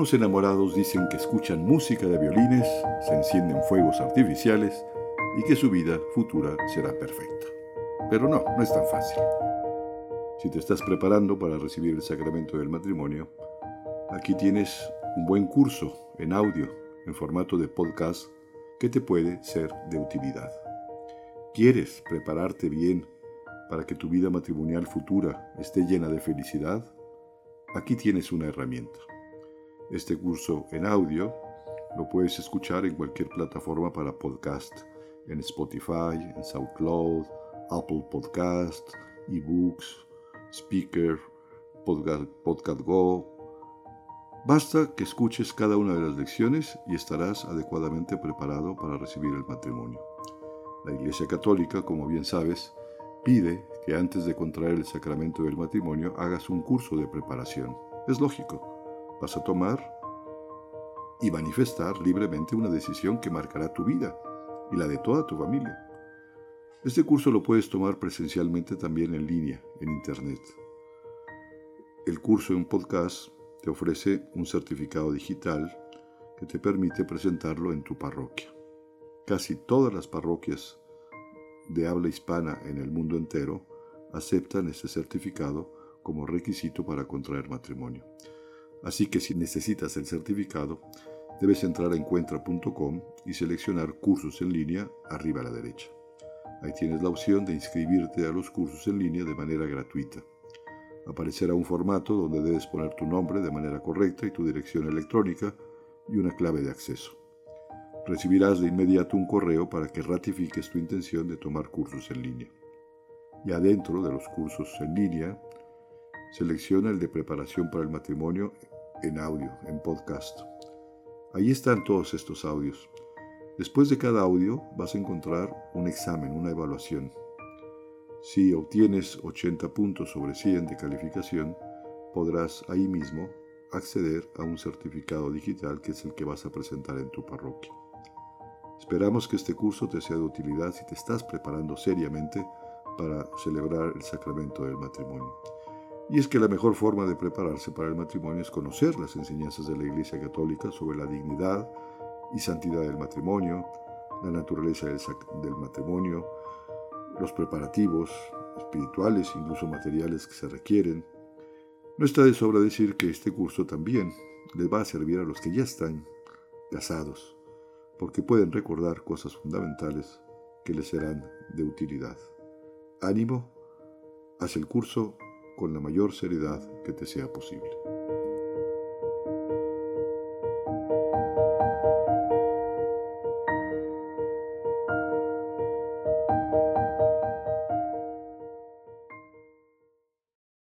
Algunos enamorados dicen que escuchan música de violines, se encienden fuegos artificiales y que su vida futura será perfecta. Pero no, no es tan fácil. Si te estás preparando para recibir el sacramento del matrimonio, aquí tienes un buen curso en audio, en formato de podcast, que te puede ser de utilidad. ¿Quieres prepararte bien para que tu vida matrimonial futura esté llena de felicidad? Aquí tienes una herramienta. Este curso en audio lo puedes escuchar en cualquier plataforma para podcast, en Spotify, en SoundCloud, Apple Podcast, eBooks, Speaker, Podcast, Podcast Go. Basta que escuches cada una de las lecciones y estarás adecuadamente preparado para recibir el matrimonio. La Iglesia Católica, como bien sabes, pide que antes de contraer el sacramento del matrimonio hagas un curso de preparación. Es lógico vas a tomar y manifestar libremente una decisión que marcará tu vida y la de toda tu familia. Este curso lo puedes tomar presencialmente también en línea, en Internet. El curso en podcast te ofrece un certificado digital que te permite presentarlo en tu parroquia. Casi todas las parroquias de habla hispana en el mundo entero aceptan este certificado como requisito para contraer matrimonio. Así que si necesitas el certificado, debes entrar a encuentra.com y seleccionar cursos en línea arriba a la derecha. Ahí tienes la opción de inscribirte a los cursos en línea de manera gratuita. Aparecerá un formato donde debes poner tu nombre de manera correcta y tu dirección electrónica y una clave de acceso. Recibirás de inmediato un correo para que ratifiques tu intención de tomar cursos en línea. Y adentro de los cursos en línea, selecciona el de preparación para el matrimonio en audio, en podcast. Ahí están todos estos audios. Después de cada audio vas a encontrar un examen, una evaluación. Si obtienes 80 puntos sobre 100 de calificación, podrás ahí mismo acceder a un certificado digital que es el que vas a presentar en tu parroquia. Esperamos que este curso te sea de utilidad si te estás preparando seriamente para celebrar el sacramento del matrimonio. Y es que la mejor forma de prepararse para el matrimonio es conocer las enseñanzas de la Iglesia Católica sobre la dignidad y santidad del matrimonio, la naturaleza del, matrimonio, los preparativos espirituales, incluso materiales que se requieren. No está de sobra decir que este curso también les va a servir a los que ya están casados, porque pueden recordar cosas fundamentales que les serán de utilidad. Ánimo, haz el curso con la mayor seriedad que te sea posible.